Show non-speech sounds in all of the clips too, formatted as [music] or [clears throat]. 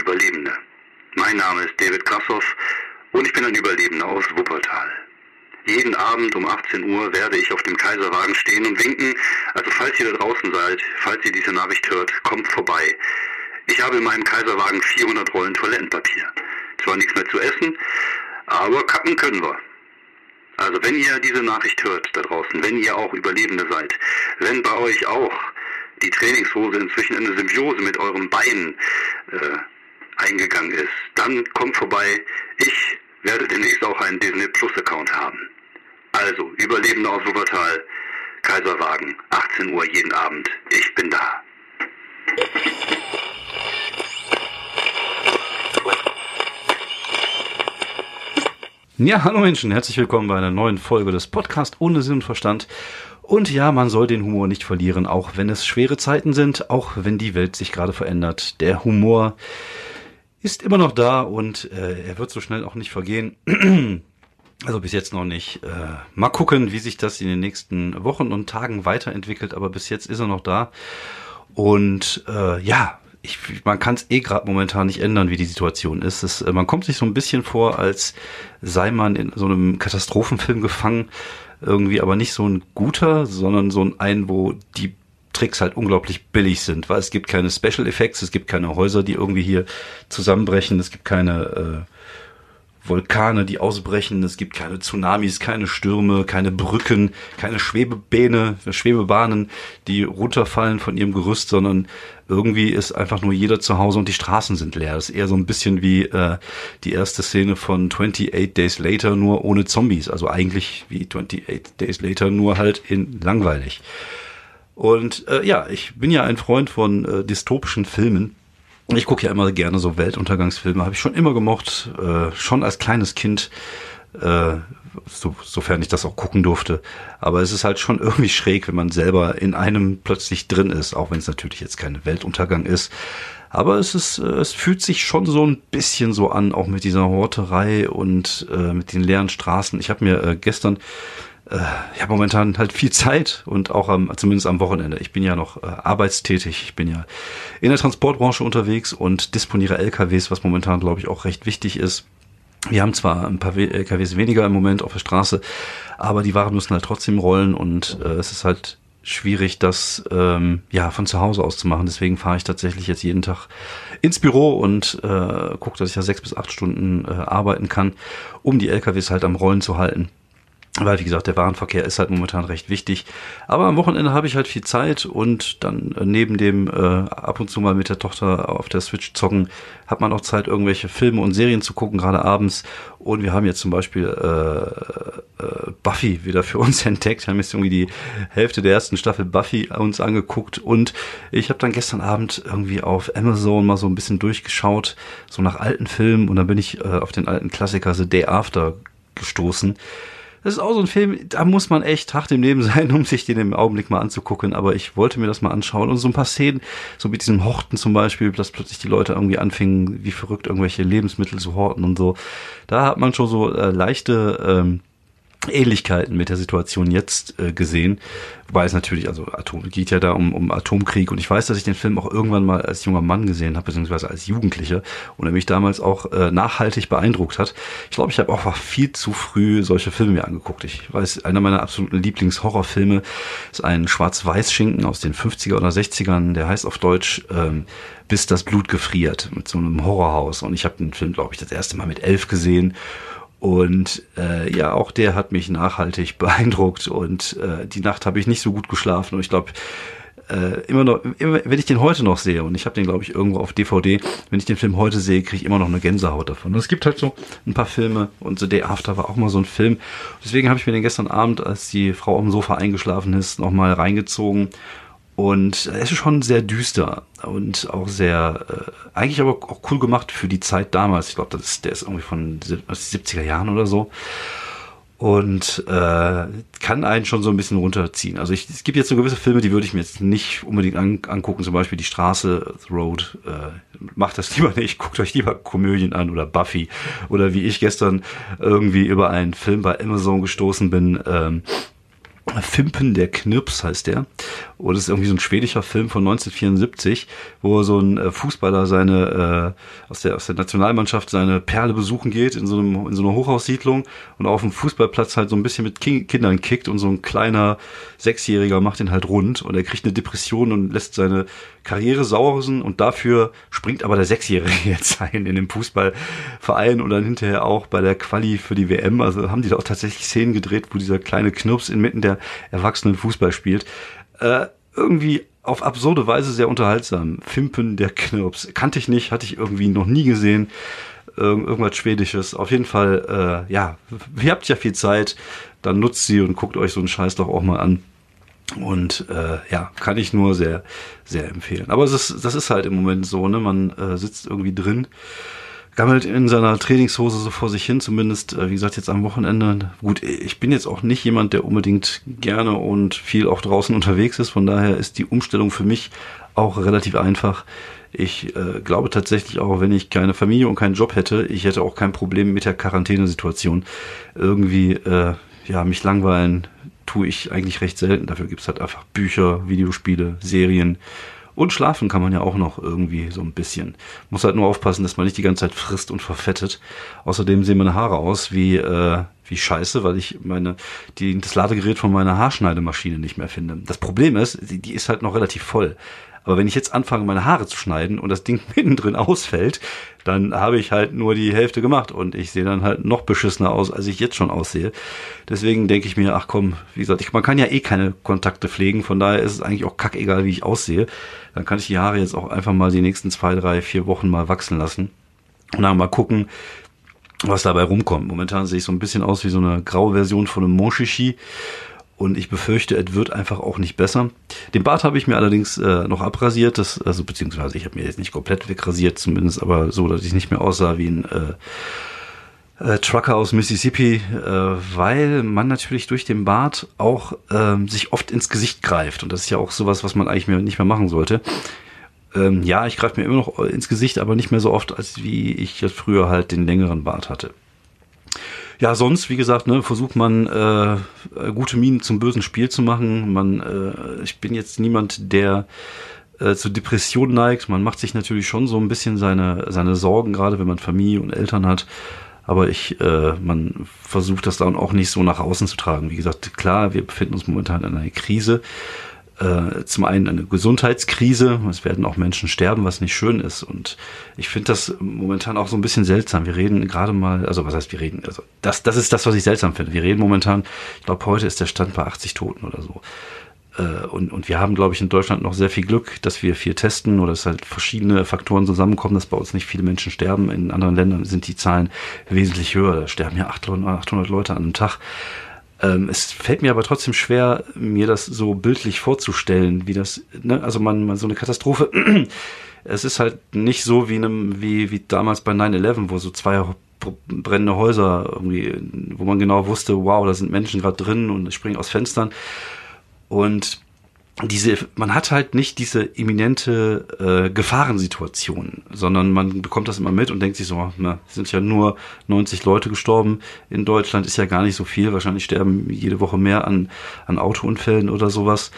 Überlebende. Mein Name ist David Krassoff und ich bin ein Überlebender aus Wuppertal. Jeden Abend um 18 Uhr werde ich auf dem Kaiserwagen stehen und winken. Also falls ihr da draußen seid, falls ihr diese Nachricht hört, kommt vorbei. Ich habe in meinem Kaiserwagen 400 Rollen Toilettenpapier. Zwar nichts mehr zu essen, aber kacken können wir. Also wenn ihr diese Nachricht hört da draußen, wenn ihr auch Überlebende seid, wenn bei euch auch die Trainingshose inzwischen in eine Symbiose mit eurem Bein äh, eingegangen ist, dann kommt vorbei. Ich werde demnächst auch einen Disney Plus Account haben. Also, Überlebende aus Wuppertal, Kaiserwagen, 18 Uhr jeden Abend. Ich bin da. Ja, hallo Menschen, herzlich willkommen bei einer neuen Folge des Podcasts ohne Sinn und Verstand. Und ja, man soll den Humor nicht verlieren, auch wenn es schwere Zeiten sind, auch wenn die Welt sich gerade verändert. Der Humor ist immer noch da und äh, er wird so schnell auch nicht vergehen. [clears throat] Also bis jetzt noch nicht. Äh, mal gucken, wie sich das in den nächsten Wochen und Tagen weiterentwickelt, aber bis jetzt ist er noch da. Und äh, ja, ich, man kann es eh gerade momentan nicht ändern, wie die Situation ist. Es, äh, man kommt sich so ein bisschen vor, als sei man in so einem Katastrophenfilm gefangen. Irgendwie aber nicht so ein guter, sondern so ein ein, wo die Tricks halt unglaublich billig sind, weil es gibt keine Special Effects, es gibt keine Häuser, die irgendwie hier zusammenbrechen, es gibt keine äh, Vulkane, die ausbrechen, es gibt keine Tsunamis, keine Stürme, keine Brücken, keine Schwebebähne, Schwebebahnen, die runterfallen von ihrem Gerüst, sondern irgendwie ist einfach nur jeder zu Hause und die Straßen sind leer. Das ist eher so ein bisschen wie äh, die erste Szene von 28 Days Later, nur ohne Zombies. Also eigentlich wie 28 Days Later, nur halt in langweilig. Und äh, ja, ich bin ja ein Freund von äh, dystopischen Filmen. Ich gucke ja immer gerne so Weltuntergangsfilme, habe ich schon immer gemocht, äh, schon als kleines Kind, äh, so, sofern ich das auch gucken durfte. Aber es ist halt schon irgendwie schräg, wenn man selber in einem plötzlich drin ist, auch wenn es natürlich jetzt kein Weltuntergang ist. Aber es ist, äh, es fühlt sich schon so ein bisschen so an, auch mit dieser Horterei und äh, mit den leeren Straßen. Ich habe mir äh, gestern äh, ich habe momentan halt viel Zeit und auch am, zumindest am Wochenende. Ich bin ja noch äh, arbeitstätig, ich bin ja in der Transportbranche unterwegs und disponiere LKWs, was momentan, glaube ich, auch recht wichtig ist. Wir haben zwar ein paar LKWs weniger im Moment auf der Straße, aber die Waren müssen halt trotzdem rollen und äh, es ist halt schwierig, das ähm, ja von zu Hause aus zu machen. Deswegen fahre ich tatsächlich jetzt jeden Tag ins Büro und äh, gucke, dass ich ja sechs bis acht Stunden äh, arbeiten kann, um die LKWs halt am Rollen zu halten. Weil, wie gesagt, der Warenverkehr ist halt momentan recht wichtig. Aber am Wochenende habe ich halt viel Zeit und dann äh, neben dem äh, ab und zu mal mit der Tochter auf der Switch zocken, hat man auch Zeit, irgendwelche Filme und Serien zu gucken, gerade abends. Und wir haben jetzt zum Beispiel äh, äh, Buffy wieder für [laughs] uns entdeckt. Wir haben jetzt irgendwie die Hälfte der ersten Staffel Buffy uns angeguckt. Und ich habe dann gestern Abend irgendwie auf Amazon mal so ein bisschen durchgeschaut, so nach alten Filmen. Und dann bin ich äh, auf den alten Klassiker The Day After gestoßen das ist auch so ein Film, da muss man echt hart im Leben sein, um sich den im Augenblick mal anzugucken. Aber ich wollte mir das mal anschauen. Und so ein paar Szenen, so mit diesem Horten zum Beispiel, dass plötzlich die Leute irgendwie anfingen, wie verrückt irgendwelche Lebensmittel zu horten und so. Da hat man schon so äh, leichte ähm, Ähnlichkeiten mit der Situation jetzt äh, gesehen. Wobei es natürlich, also Atom geht ja da um, um Atomkrieg und ich weiß, dass ich den Film auch irgendwann mal als junger Mann gesehen habe, beziehungsweise als Jugendlicher und er mich damals auch äh, nachhaltig beeindruckt hat. Ich glaube, ich habe auch viel zu früh solche Filme mir angeguckt. Ich weiß, einer meiner absoluten Lieblingshorrorfilme ist ein Schwarz-Weiß-Schinken aus den 50er oder 60ern, der heißt auf Deutsch ähm, Bis das Blut gefriert, mit so einem Horrorhaus. Und ich habe den Film, glaube ich, das erste Mal mit elf gesehen und äh, ja, auch der hat mich nachhaltig [laughs] beeindruckt und äh, die Nacht habe ich nicht so gut geschlafen und ich glaube, äh, immer noch, immer, wenn ich den heute noch sehe und ich habe den glaube ich irgendwo auf DVD, wenn ich den Film heute sehe, kriege ich immer noch eine Gänsehaut davon. Und es gibt halt so ein paar Filme und The Day After war auch mal so ein Film. Deswegen habe ich mir den gestern Abend, als die Frau am Sofa eingeschlafen ist, noch mal reingezogen und es ist schon sehr düster und auch sehr, äh, eigentlich aber auch cool gemacht für die Zeit damals. Ich glaube, der ist irgendwie von den 70er Jahren oder so. Und äh, kann einen schon so ein bisschen runterziehen. Also ich, es gibt jetzt so gewisse Filme, die würde ich mir jetzt nicht unbedingt an, angucken. Zum Beispiel Die Straße, The Road. Äh, macht das [laughs] lieber nicht. Guckt euch lieber Komödien an oder Buffy. Oder wie ich gestern irgendwie über einen Film bei Amazon gestoßen bin. Ähm, Fimpen der Knirps heißt der. Und das ist irgendwie so ein schwedischer Film von 1974, wo so ein äh, Fußballer seine äh, aus der aus der Nationalmannschaft seine Perle besuchen geht in so einem in so einer Hochhaussiedlung und auf dem Fußballplatz halt so ein bisschen mit Kindern kickt und so ein kleiner Sechsjähriger macht ihn halt rund und er kriegt eine Depression und lässt seine Karriere sausen und dafür springt aber der Sechsjährige [laughs] jetzt ein in dem Fußballverein und dann hinterher auch bei der Quali für die WM. Also haben die da auch tatsächlich Szenen gedreht, wo dieser kleine Knirps inmitten der erwachsenen Fußball spielt. Äh, irgendwie auf absurde Weise sehr unterhaltsam. Fimpen der Knirps. Kannte ich nicht, hatte ich irgendwie noch nie gesehen. Irg irgendwas Schwedisches. Auf jeden Fall, äh, ja, ihr habt ja viel Zeit, dann nutzt sie und guckt euch so einen Scheiß doch auch mal an. Und äh, ja, kann ich nur sehr, sehr empfehlen. Aber es ist, das ist halt im Moment so, ne? Man äh, sitzt irgendwie drin gammelt in seiner Trainingshose so vor sich hin, zumindest, äh, wie gesagt, jetzt am Wochenende. Gut, ich bin jetzt auch nicht jemand, der unbedingt gerne und viel auch draußen unterwegs ist, von daher ist die Umstellung für mich auch relativ einfach. Ich äh, glaube tatsächlich auch, wenn ich keine Familie und keinen Job hätte, ich hätte auch kein Problem mit der Quarantänesituation. Irgendwie, äh, ja, mich langweilen tue ich eigentlich recht selten. Dafür gibt's halt einfach Bücher, Videospiele, Serien und schlafen kann man ja auch noch irgendwie so ein bisschen. Muss halt nur aufpassen, dass man nicht die ganze Zeit frisst und verfettet. Außerdem sehen meine Haare aus wie, äh, wie scheiße, weil ich meine, die, das Ladegerät von meiner Haarschneidemaschine nicht mehr finde. Das Problem ist, die, die ist halt noch relativ voll. Aber wenn ich jetzt anfange, meine Haare zu schneiden und das Ding [laughs] mittendrin ausfällt, dann habe ich halt nur die Hälfte gemacht und ich sehe dann halt noch beschissener aus, als ich jetzt schon aussehe. Deswegen denke ich mir, ach komm, wie gesagt, ich, man kann ja eh keine Kontakte pflegen, von daher ist es eigentlich auch kackegal, wie ich aussehe. Dann kann ich die Haare jetzt auch einfach mal die nächsten zwei, drei, vier Wochen mal wachsen lassen und dann mal gucken, was dabei rumkommt. Momentan sehe ich so ein bisschen aus wie so eine graue Version von einem Monchichi. Und ich befürchte, es wird einfach auch nicht besser. Den Bart habe ich mir allerdings äh, noch abrasiert, das, also beziehungsweise ich habe mir jetzt nicht komplett wegrasiert, zumindest aber so, dass ich nicht mehr aussah wie ein äh, äh, Trucker aus Mississippi, äh, weil man natürlich durch den Bart auch ähm, sich oft ins Gesicht greift. Und das ist ja auch sowas, was man eigentlich mehr, nicht mehr machen sollte. Ähm, ja, ich greife mir immer noch ins Gesicht, aber nicht mehr so oft, als wie ich früher halt den längeren Bart hatte. Ja, sonst, wie gesagt, ne, versucht man äh, gute Minen zum bösen Spiel zu machen. Man, äh, ich bin jetzt niemand, der äh, zu Depressionen neigt. Man macht sich natürlich schon so ein bisschen seine, seine Sorgen, gerade wenn man Familie und Eltern hat. Aber ich, äh, man versucht das dann auch nicht so nach außen zu tragen. Wie gesagt, klar, wir befinden uns momentan in einer Krise äh, zum einen eine Gesundheitskrise, es werden auch Menschen sterben, was nicht schön ist. Und ich finde das momentan auch so ein bisschen seltsam. Wir reden gerade mal, also was heißt wir reden, also das, das ist das, was ich seltsam finde. Wir reden momentan, ich glaube, heute ist der Stand bei 80 Toten oder so. Äh, und, und wir haben, glaube ich, in Deutschland noch sehr viel Glück, dass wir viel testen oder dass halt verschiedene Faktoren zusammenkommen, dass bei uns nicht viele Menschen sterben. In anderen Ländern sind die Zahlen wesentlich höher. Da sterben ja 800, 800 Leute an einem Tag. Ähm, es fällt mir aber trotzdem schwer, mir das so bildlich vorzustellen, wie das, ne? also man, man so eine Katastrophe. [clears throat] es ist halt nicht so wie, einem, wie, wie damals bei 9-11, wo so zwei brennende Häuser irgendwie, wo man genau wusste, wow, da sind Menschen gerade drin und springen aus Fenstern. Und diese, man hat halt nicht diese imminente äh, Gefahrensituation, sondern man bekommt das immer mit und denkt sich so, na, sind ja nur 90 Leute gestorben. In Deutschland ist ja gar nicht so viel. Wahrscheinlich sterben jede Woche mehr an, an Autounfällen oder sowas.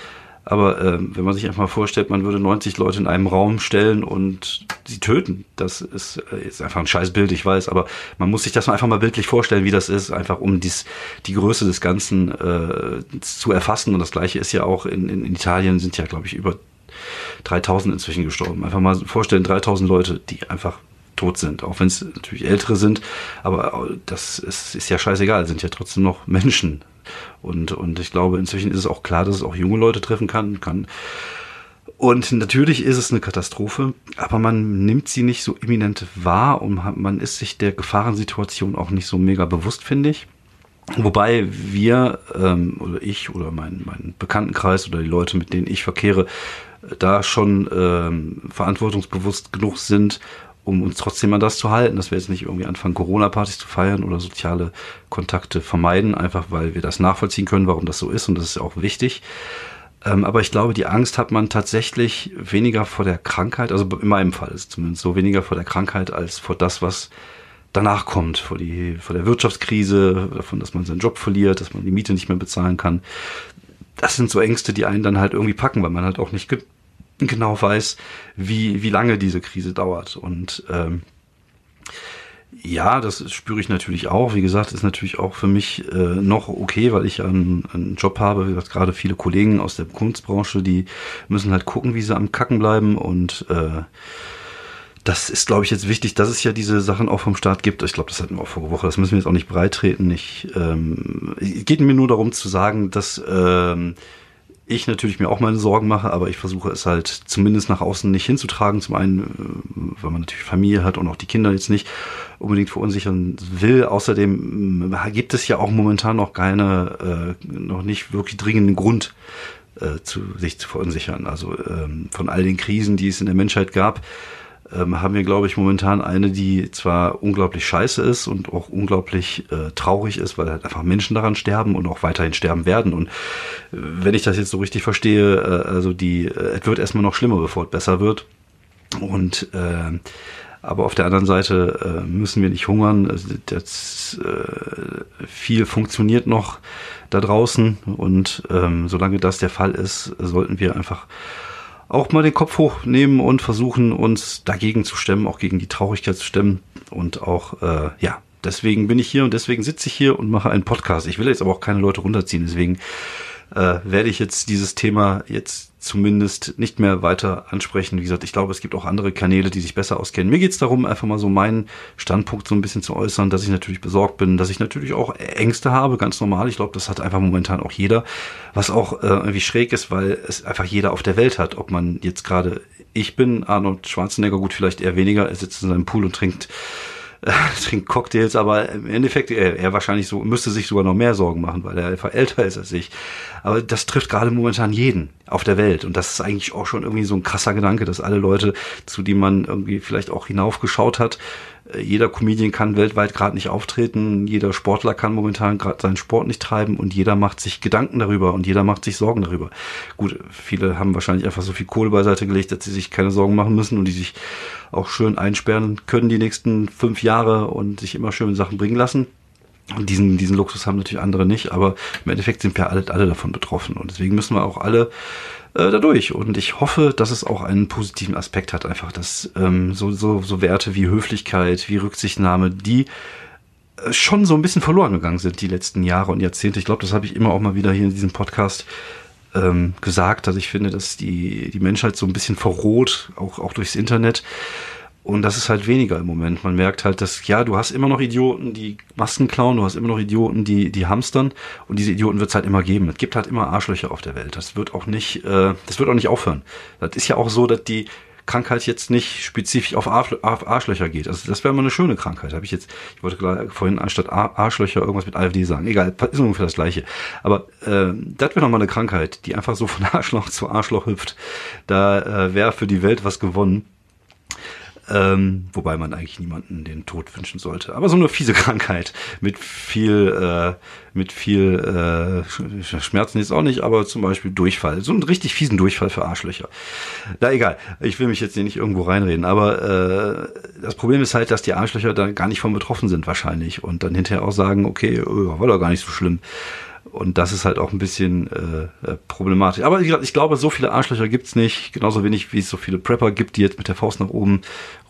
Aber äh, wenn man sich einfach mal vorstellt, man würde 90 Leute in einem Raum stellen und sie töten, das ist, äh, ist einfach ein scheiß Bild, ich weiß, aber man muss sich das einfach mal bildlich vorstellen, wie das ist, einfach um dies, die Größe des Ganzen äh, zu erfassen. Und das gleiche ist ja auch in, in, in Italien sind ja, glaube ich, über 3000 inzwischen gestorben. Einfach mal vorstellen, 3000 Leute, die einfach tot sind, auch wenn es natürlich ältere sind, aber das ist, ist ja scheißegal, sind ja trotzdem noch Menschen und, und ich glaube, inzwischen ist es auch klar, dass es auch junge Leute treffen kann, kann. Und natürlich ist es eine Katastrophe, aber man nimmt sie nicht so eminent wahr und man ist sich der Gefahrensituation auch nicht so mega bewusst, finde ich. Wobei wir ähm, oder ich oder mein, mein Bekanntenkreis oder die Leute, mit denen ich verkehre, da schon ähm, verantwortungsbewusst genug sind, um uns trotzdem an das zu halten, dass wir jetzt nicht irgendwie anfangen, Corona-Partys zu feiern oder soziale Kontakte vermeiden, einfach weil wir das nachvollziehen können, warum das so ist und das ist auch wichtig. Ähm, aber ich glaube, die Angst hat man tatsächlich weniger vor der Krankheit, also in meinem Fall ist es zumindest so, weniger vor der Krankheit als vor das, was danach kommt, vor, die, vor der Wirtschaftskrise, davon, dass man seinen Job verliert, dass man die Miete nicht mehr bezahlen kann. das sind so Ängste, die einen dann halt irgendwie packen, weil man halt auch nicht genau weiß, wie, wie lange diese Krise dauert. Und ähm, ja, das spüre ich natürlich auch. Wie gesagt, ist natürlich auch für mich äh, noch okay, weil ich einen, einen Job habe. Wie gesagt, gerade viele Kollegen aus der Kunstbranche, die müssen halt gucken, wie sie am Kacken bleiben und äh, das ist, glaube ich, jetzt wichtig, dass es ja diese Sachen auch vom Staat gibt. Ich glaube, das hatten wir auch vor Woche. Das müssen wir jetzt auch nicht breitreten. Ich, ähm, es geht mir nur darum zu sagen, dass ähm, ich natürlich mir auch meine Sorgen mache, aber ich versuche es halt zumindest nach außen nicht hinzutragen. Zum einen, äh, weil man natürlich Familie hat und auch die Kinder jetzt nicht unbedingt verunsichern will. Außerdem äh, gibt es ja auch momentan noch keine, äh, noch nicht wirklich dringenden Grund, äh, sich zu verunsichern. Also ähm, von all den Krisen, die es in der Menschheit gab, ähm, haben wir, glaube ich, momentan eine, die zwar unglaublich scheiße ist und auch unglaublich äh, traurig ist, weil halt einfach Menschen daran sterben und auch weiterhin sterben werden. Und äh, wenn ich das jetzt so richtig verstehe, äh, also die, äh, es wird erstmal noch schlimmer, bevor es besser wird. Und äh, aber auf der anderen Seite müssen wir nicht hungern. Also das, viel funktioniert noch da draußen und ähm, solange das der Fall ist, sollten wir einfach auch mal den Kopf hochnehmen und versuchen, uns dagegen zu stemmen, auch gegen die Traurigkeit zu stemmen. Und auch, äh, ja, deswegen bin ich hier und deswegen sitze ich hier und mache einen Podcast. Ich will jetzt aber auch keine Leute runterziehen, deswegen äh, werde ich jetzt dieses Thema jetzt zumindest nicht mehr weiter ansprechen. Wie gesagt, ich glaube, es gibt auch andere Kanäle, die sich besser auskennen. Mir geht es darum, einfach mal so meinen Standpunkt so ein bisschen zu äußern, dass ich natürlich besorgt bin, dass ich natürlich auch Ängste habe, ganz normal. Ich glaube, das hat einfach momentan auch jeder, was auch äh, irgendwie schräg ist, weil es einfach jeder auf der Welt hat. Ob man jetzt gerade ich bin, Arnold Schwarzenegger, gut, vielleicht eher weniger, er sitzt in seinem Pool und trinkt [laughs] trinkt Cocktails, aber im Endeffekt, er, er wahrscheinlich so, müsste sich sogar noch mehr Sorgen machen, weil er einfach älter ist als ich. Aber das trifft gerade momentan jeden auf der Welt. Und das ist eigentlich auch schon irgendwie so ein krasser Gedanke, dass alle Leute, zu denen man irgendwie vielleicht auch hinaufgeschaut hat, äh, jeder Comedian kann weltweit gerade nicht auftreten, jeder Sportler kann momentan gerade seinen Sport nicht treiben und jeder macht sich Gedanken darüber und jeder macht sich Sorgen darüber. Gut, viele haben wahrscheinlich einfach so viel Kohle beiseite gelegt, dass sie sich keine Sorgen machen müssen und die sich auch schön einsperren können die nächsten fünf Jahre und sich immer schön Sachen bringen lassen. Diesen, diesen Luxus haben natürlich andere nicht, aber im Endeffekt sind wir alle, alle davon betroffen. Und deswegen müssen wir auch alle äh, dadurch. Und ich hoffe, dass es auch einen positiven Aspekt hat, einfach, dass ähm, so, so, so Werte wie Höflichkeit, wie Rücksichtnahme, die äh, schon so ein bisschen verloren gegangen sind die letzten Jahre und Jahrzehnte. Ich glaube, das habe ich immer auch mal wieder hier in diesem Podcast ähm, gesagt, dass ich finde, dass die, die Menschheit so ein bisschen verroht, auch, auch durchs Internet. Und das ist halt weniger im Moment. Man merkt halt, dass, ja, du hast immer noch Idioten, die Masken klauen, du hast immer noch Idioten, die, die hamstern. Und diese Idioten wird es halt immer geben. Es gibt halt immer Arschlöcher auf der Welt. Das wird auch nicht, äh, das wird auch nicht aufhören. Das ist ja auch so, dass die Krankheit jetzt nicht spezifisch auf, Arschlöcher geht. Also das wäre mal eine schöne Krankheit. Habe ich jetzt, ich wollte vorhin anstatt Arschlöcher irgendwas mit AfD sagen. Egal, ist ungefähr das gleiche. Aber äh, das wäre nochmal eine Krankheit, die einfach so von Arschloch [laughs] zu Arschloch hüpft. Da äh, wäre für die Welt was gewonnen. Ähm, wobei man eigentlich niemanden den Tod wünschen sollte. Aber so eine fiese [laughs] Krankheit mit viel, äh, mit viel äh, Schmerzen jetzt auch nicht, aber zum Beispiel Durchfall. So einen richtig fiesen Durchfall für Arschlöcher. Na egal, ich will mich jetzt hier nicht irgendwo reinreden, aber äh, das Problem ist halt, dass die Arschlöcher da gar nicht von betroffen sind wahrscheinlich und dann hinterher auch sagen, okay, war doch gar nicht so schlimm. Und das ist halt auch ein bisschen äh, äh, problematisch. Aber ich glaube, so viele Arschlöcher gibt's nicht. Genauso wenig, wie es so viele Prepper gibt, die jetzt mit der Faust nach oben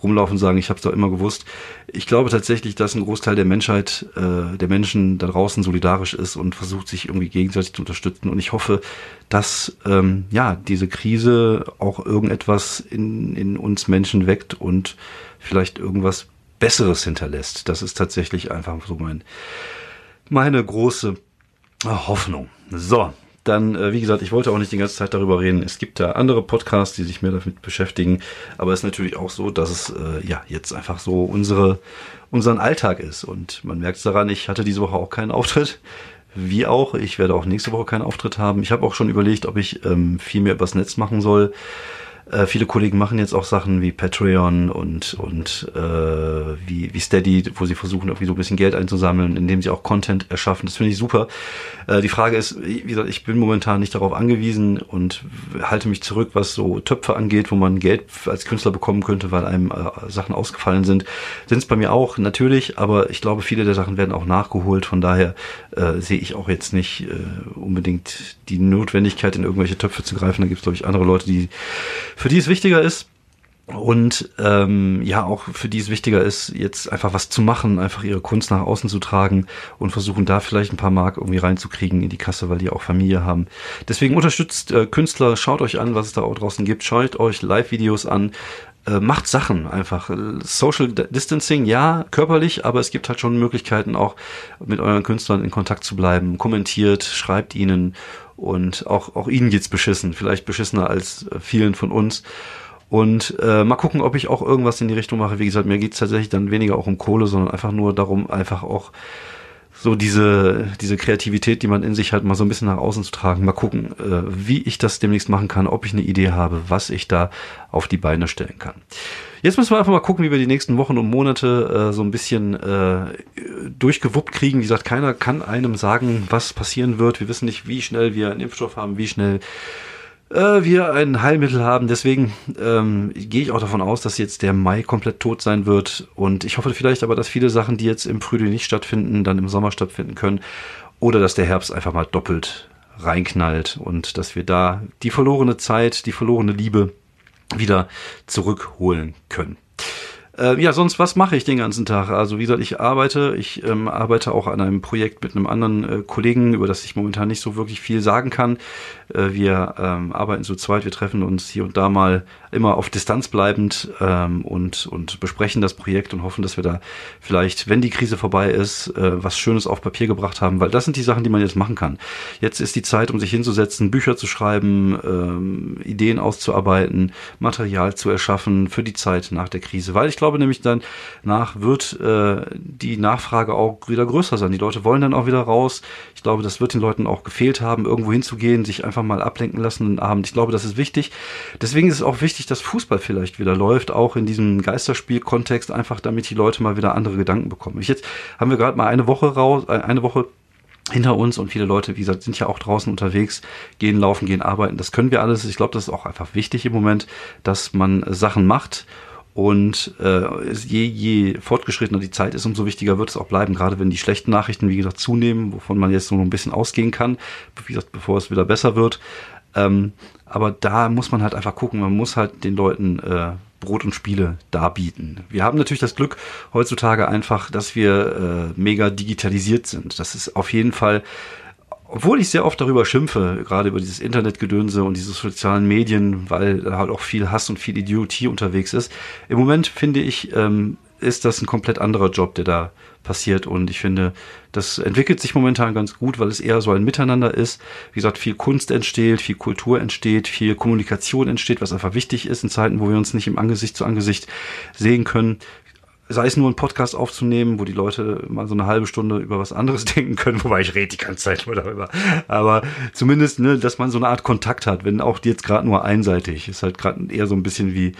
rumlaufen und sagen, ich habe es doch immer gewusst. Ich glaube tatsächlich, dass ein Großteil der Menschheit, äh, der Menschen da draußen solidarisch ist und versucht, sich irgendwie gegenseitig zu unterstützen. Und ich hoffe, dass ähm, ja diese Krise auch irgendetwas in, in uns Menschen weckt und vielleicht irgendwas Besseres hinterlässt. Das ist tatsächlich einfach so mein meine große Hoffnung. So, dann, äh, wie gesagt, ich wollte auch nicht die ganze Zeit darüber reden. Es gibt da andere Podcasts, die sich mehr damit beschäftigen. Aber es ist natürlich auch so, dass es äh, ja jetzt einfach so unsere, unseren Alltag ist. Und man merkt es daran, ich hatte diese Woche auch keinen Auftritt. Wie auch, ich werde auch nächste Woche keinen Auftritt haben. Ich habe auch schon überlegt, ob ich ähm, viel mehr übers Netz machen soll. Äh, viele Kollegen machen jetzt auch Sachen wie Patreon und, und äh, wie, wie Steady, wo sie versuchen, irgendwie so ein bisschen Geld einzusammeln, indem sie auch Content erschaffen. Das finde ich super. Äh, die Frage ist, wie gesagt, ich bin momentan nicht darauf angewiesen und halte mich zurück, was so Töpfe angeht, wo man Geld als Künstler bekommen könnte, weil einem äh, Sachen ausgefallen sind. Sind es bei mir auch, natürlich, aber ich glaube, viele der Sachen werden auch nachgeholt. Von daher äh, sehe ich auch jetzt nicht äh, unbedingt die Notwendigkeit, in irgendwelche Töpfe zu greifen. Da gibt es, glaube ich, andere Leute, die für die es wichtiger ist. Und ähm, ja, auch für die es wichtiger ist, jetzt einfach was zu machen, einfach ihre Kunst nach außen zu tragen und versuchen da vielleicht ein paar Mark irgendwie reinzukriegen in die Kasse, weil die auch Familie haben. Deswegen unterstützt äh, Künstler, schaut euch an, was es da auch draußen gibt, schaut euch Live-Videos an, äh, macht Sachen einfach. Social Distancing, ja, körperlich, aber es gibt halt schon Möglichkeiten, auch mit euren Künstlern in Kontakt zu bleiben. Kommentiert, schreibt ihnen und auch, auch ihnen geht's beschissen, vielleicht beschissener als äh, vielen von uns. Und äh, mal gucken, ob ich auch irgendwas in die Richtung mache. Wie gesagt, mir geht's tatsächlich dann weniger auch um Kohle, sondern einfach nur darum, einfach auch so diese, diese Kreativität, die man in sich hat, mal so ein bisschen nach außen zu tragen. Mal gucken, äh, wie ich das demnächst machen kann, ob ich eine Idee habe, was ich da auf die Beine stellen kann. Jetzt müssen wir einfach mal gucken, wie wir die nächsten Wochen und Monate äh, so ein bisschen äh, durchgewuppt kriegen. Wie gesagt, keiner kann einem sagen, was passieren wird. Wir wissen nicht, wie schnell wir einen Impfstoff haben, wie schnell äh, wir ein Heilmittel haben. Deswegen ähm, gehe ich auch davon aus, dass jetzt der Mai komplett tot sein wird. Und ich hoffe vielleicht aber, dass viele Sachen, die jetzt im Frühling nicht stattfinden, dann im Sommer stattfinden können. Oder dass der Herbst einfach mal doppelt reinknallt und dass wir da die verlorene Zeit, die verlorene Liebe wieder zurückholen können. Äh, ja, sonst, was mache ich den ganzen Tag? Also, wie gesagt, ich arbeite. Ich ähm, arbeite auch an einem Projekt mit einem anderen äh, Kollegen, über das ich momentan nicht so wirklich viel sagen kann. Äh, wir ähm, arbeiten zu zweit, wir treffen uns hier und da mal immer auf Distanz bleibend ähm, und, und besprechen das Projekt und hoffen, dass wir da vielleicht, wenn die Krise vorbei ist, äh, was Schönes auf Papier gebracht haben, weil das sind die Sachen, die man jetzt machen kann. Jetzt ist die Zeit, um sich hinzusetzen, Bücher zu schreiben, ähm, Ideen auszuarbeiten, Material zu erschaffen für die Zeit nach der Krise, weil ich glaube nämlich dann nach wird äh, die Nachfrage auch wieder größer sein. Die Leute wollen dann auch wieder raus. Ich glaube, das wird den Leuten auch gefehlt haben, irgendwo hinzugehen, sich einfach mal ablenken lassen einen Abend. Ich glaube, das ist wichtig. Deswegen ist es auch wichtig, dass Fußball vielleicht wieder läuft, auch in diesem Geisterspiel-Kontext, einfach damit die Leute mal wieder andere Gedanken bekommen. Ich jetzt haben wir gerade mal eine Woche raus, äh, eine Woche hinter uns und viele Leute, wie gesagt, sind ja auch draußen unterwegs, gehen laufen, gehen arbeiten. Das können wir alles. Ich glaube, das ist auch einfach wichtig im Moment, dass man Sachen macht und äh, je, je fortgeschrittener die Zeit ist, umso wichtiger wird es auch bleiben, gerade wenn die schlechten Nachrichten, wie gesagt, zunehmen, wovon man jetzt so ein bisschen ausgehen kann, wie gesagt, bevor es wieder besser wird. Ähm, aber da muss man halt einfach gucken, man muss halt den Leuten äh, Brot und Spiele darbieten. Wir haben natürlich das Glück heutzutage einfach, dass wir äh, mega digitalisiert sind. Das ist auf jeden Fall obwohl ich sehr oft darüber schimpfe, gerade über dieses Internetgedönse und diese sozialen Medien, weil da halt auch viel Hass und viel Idiotie unterwegs ist. Im Moment finde ich, ähm, ist das ein komplett anderer Job, der da passiert. Und ich finde, das entwickelt sich momentan ganz gut, weil es eher so ein Miteinander ist. Wie gesagt, viel Kunst entsteht, viel Kultur entsteht, viel Kommunikation entsteht, was einfach wichtig ist in Zeiten, wo wir uns nicht im Angesicht zu Angesicht sehen können sei es nur ein Podcast aufzunehmen, wo die Leute mal so eine halbe Stunde über was anderes [laughs] denken können, wobei ich rede die ganze Zeit nur darüber. Aber zumindest, ne, dass man so eine Art Kontakt hat, wenn auch jetzt gerade nur einseitig. Ist halt gerade eher so ein bisschen wie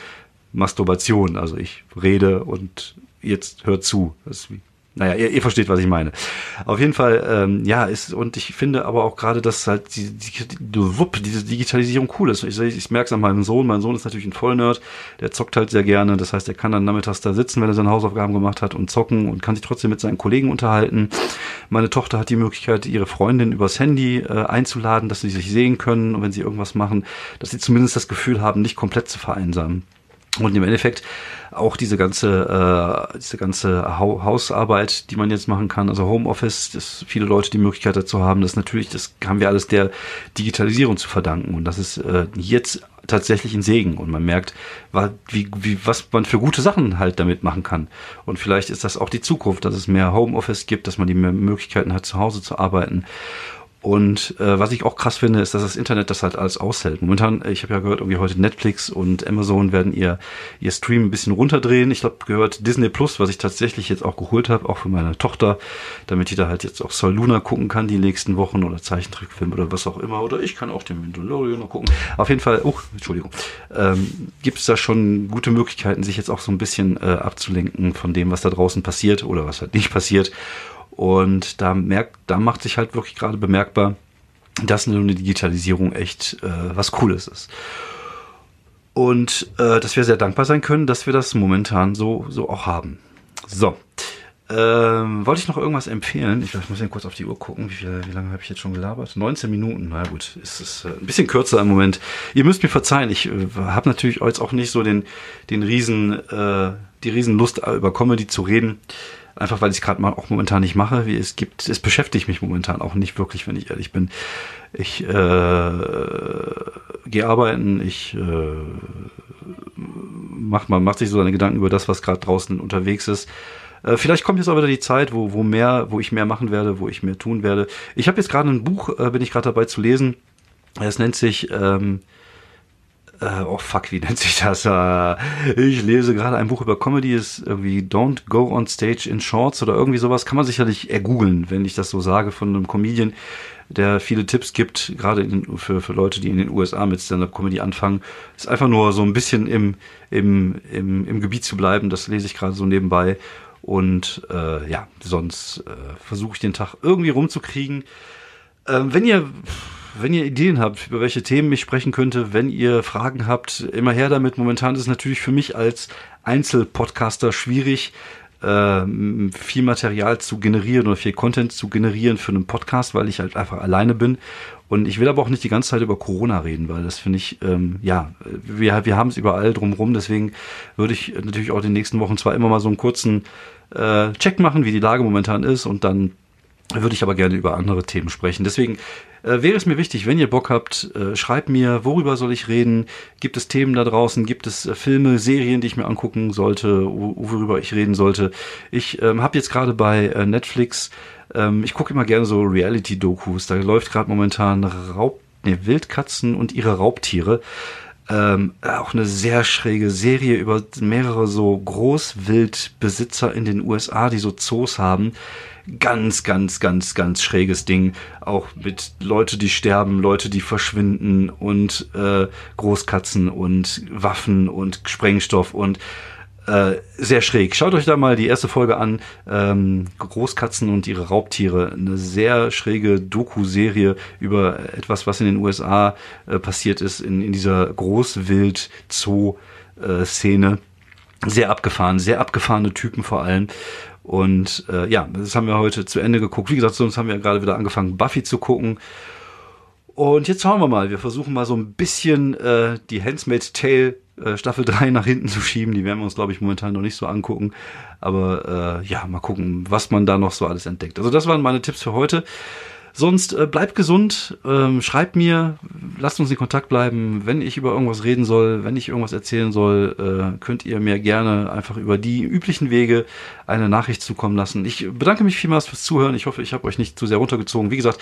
Masturbation. Also ich rede und jetzt hört zu. Das ist wie naja, ihr, ihr versteht, was ich meine. Auf jeden Fall, ähm, ja, ist, und ich finde aber auch gerade, dass halt die, die, die, wupp, diese Digitalisierung cool ist. Ich, ich merke es an meinem Sohn. Mein Sohn ist natürlich ein Vollnerd, der zockt halt sehr gerne. Das heißt, er kann dann nachmittags da sitzen, wenn er seine Hausaufgaben gemacht hat und zocken und kann sich trotzdem mit seinen Kollegen unterhalten. Meine Tochter hat die Möglichkeit, ihre Freundin übers Handy äh, einzuladen, dass sie sich sehen können und wenn sie irgendwas machen, dass sie zumindest das Gefühl haben, nicht komplett zu vereinsamen. Und im Endeffekt auch diese ganze, äh, diese ganze ha Hausarbeit, die man jetzt machen kann, also Homeoffice, dass viele Leute die Möglichkeit dazu haben, das natürlich, das haben wir alles der Digitalisierung zu verdanken. Und das ist äh, jetzt tatsächlich ein Segen. Und man merkt, wie, wie, was man für gute Sachen halt damit machen kann. Und vielleicht ist das auch die Zukunft, dass es mehr Homeoffice gibt, dass man die Möglichkeiten hat, zu Hause zu arbeiten. Und äh, was ich auch krass finde, ist, dass das Internet das halt alles aushält. Momentan, ich habe ja gehört, irgendwie heute Netflix und Amazon werden ihr, ihr Stream ein bisschen runterdrehen. Ich glaube, gehört Disney Plus, was ich tatsächlich jetzt auch geholt habe, auch für meine Tochter, damit die da halt jetzt auch Soul Luna gucken kann die nächsten Wochen oder Zeichentrickfilm oder was auch immer. Oder ich kann auch den Mandalorian noch gucken. Auf jeden Fall, oh, Entschuldigung, ähm, gibt es da schon gute Möglichkeiten, sich jetzt auch so ein bisschen äh, abzulenken von dem, was da draußen passiert oder was halt nicht passiert. Und da merkt, da macht sich halt wirklich gerade bemerkbar, dass eine Digitalisierung echt äh, was Cooles ist. Und äh, dass wir sehr dankbar sein können, dass wir das momentan so, so auch haben. So. Ähm, wollte ich noch irgendwas empfehlen? Ich, ich muss ja kurz auf die Uhr gucken. Wie, viel, wie lange habe ich jetzt schon gelabert? 19 Minuten. Na gut, ist es äh, ein bisschen kürzer im Moment. Ihr müsst mir verzeihen. Ich äh, habe natürlich jetzt auch nicht so den, den riesen, äh, die riesen Lust über Comedy zu reden. Einfach weil ich es gerade auch momentan nicht mache. Wie es gibt, es beschäftigt mich momentan auch nicht wirklich, wenn ich ehrlich bin. Ich äh, gehe arbeiten, ich äh, mach, man macht sich so seine Gedanken über das, was gerade draußen unterwegs ist. Äh, vielleicht kommt jetzt auch wieder die Zeit, wo, wo mehr, wo ich mehr machen werde, wo ich mehr tun werde. Ich habe jetzt gerade ein Buch, äh, bin ich gerade dabei zu lesen. Es nennt sich ähm, äh, oh fuck, wie nennt sich das? Äh, ich lese gerade ein Buch über Comedy, ist irgendwie Don't Go on Stage in Shorts oder irgendwie sowas. Kann man sicherlich ergoogeln, wenn ich das so sage, von einem Comedian, der viele Tipps gibt, gerade für, für Leute, die in den USA mit Stand-Up-Comedy anfangen. Ist einfach nur so ein bisschen im, im, im, im Gebiet zu bleiben. Das lese ich gerade so nebenbei. Und äh, ja, sonst äh, versuche ich den Tag irgendwie rumzukriegen. Ähm, wenn ihr wenn ihr Ideen habt, über welche Themen ich sprechen könnte, wenn ihr Fragen habt, immer her damit. Momentan ist es natürlich für mich als Einzelpodcaster schwierig, äh, viel Material zu generieren oder viel Content zu generieren für einen Podcast, weil ich halt einfach alleine bin. Und ich will aber auch nicht die ganze Zeit über Corona reden, weil das finde ich, ähm, ja, wir, wir haben es überall drumherum. Deswegen würde ich natürlich auch in den nächsten Wochen zwar immer mal so einen kurzen äh, Check machen, wie die Lage momentan ist und dann würde ich aber gerne über andere Themen sprechen. Deswegen äh, wäre es mir wichtig, wenn ihr Bock habt, äh, schreibt mir, worüber soll ich reden? Gibt es Themen da draußen? Gibt es äh, Filme, Serien, die ich mir angucken sollte, worüber ich reden sollte? Ich ähm, habe jetzt gerade bei äh, Netflix, ähm, ich gucke immer gerne so Reality-Dokus. Da läuft gerade momentan Raub, nee, Wildkatzen und ihre Raubtiere. Ähm, auch eine sehr schräge Serie über mehrere so Großwildbesitzer in den USA, die so Zoos haben ganz, ganz, ganz, ganz schräges Ding. Auch mit Leute, die sterben, Leute, die verschwinden und äh, Großkatzen und Waffen und Sprengstoff und äh, sehr schräg. Schaut euch da mal die erste Folge an. Ähm, Großkatzen und ihre Raubtiere. Eine sehr schräge Doku-Serie über etwas, was in den USA äh, passiert ist, in, in dieser Großwild-Zoo-Szene. Sehr abgefahren, sehr abgefahrene Typen vor allem. Und äh, ja, das haben wir heute zu Ende geguckt. Wie gesagt, sonst haben wir gerade wieder angefangen, Buffy zu gucken. Und jetzt schauen wir mal. Wir versuchen mal so ein bisschen äh, die Handsmaid's Tale äh, Staffel 3 nach hinten zu schieben. Die werden wir uns, glaube ich, momentan noch nicht so angucken. Aber äh, ja, mal gucken, was man da noch so alles entdeckt. Also das waren meine Tipps für heute. Sonst äh, bleibt gesund, ähm, schreibt mir, lasst uns in Kontakt bleiben. Wenn ich über irgendwas reden soll, wenn ich irgendwas erzählen soll, äh, könnt ihr mir gerne einfach über die üblichen Wege eine Nachricht zukommen lassen. Ich bedanke mich vielmals fürs Zuhören. Ich hoffe, ich habe euch nicht zu sehr runtergezogen. Wie gesagt,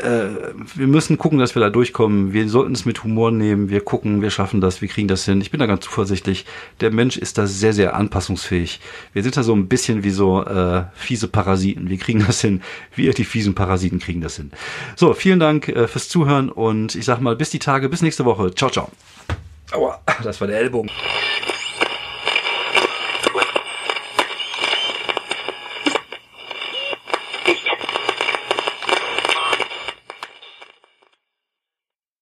äh, wir müssen gucken, dass wir da durchkommen. Wir sollten es mit Humor nehmen. Wir gucken, wir schaffen das, wir kriegen das hin. Ich bin da ganz zuversichtlich. Der Mensch ist da sehr, sehr anpassungsfähig. Wir sind da so ein bisschen wie so äh, fiese Parasiten. Wir kriegen das hin. Wir, die fiesen Parasiten, kriegen das hin. So, vielen Dank äh, fürs Zuhören und ich sag mal, bis die Tage, bis nächste Woche. Ciao, ciao. Aua, das war der Ellbogen.